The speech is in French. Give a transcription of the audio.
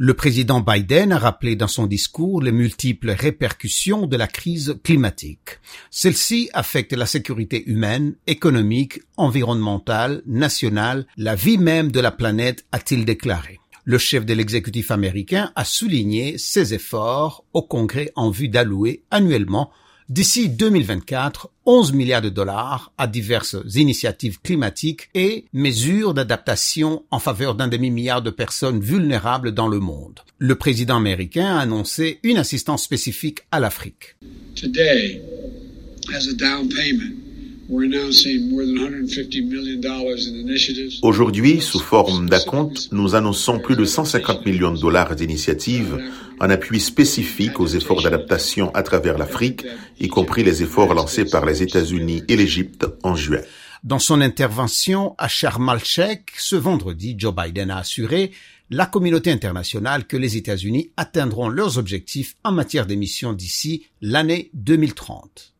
Le président Biden a rappelé dans son discours les multiples répercussions de la crise climatique. Celle-ci affecte la sécurité humaine, économique, environnementale, nationale, la vie même de la planète, a-t-il déclaré. Le chef de l'exécutif américain a souligné ses efforts au Congrès en vue d'allouer annuellement d'ici 2024 11 milliards de dollars à diverses initiatives climatiques et mesures d'adaptation en faveur d'un demi-milliard de personnes vulnérables dans le monde. Le président américain a annoncé une assistance spécifique à l'Afrique. Aujourd'hui, sous forme d'acompte, nous annonçons plus de 150 millions de dollars d'initiatives en appui spécifique aux efforts d'adaptation à travers l'Afrique, y compris les efforts lancés par les États-Unis et l'Égypte en juin. Dans son intervention à Sharm el-Sheikh ce vendredi, Joe Biden a assuré la communauté internationale que les États-Unis atteindront leurs objectifs en matière d'émissions d'ici l'année 2030.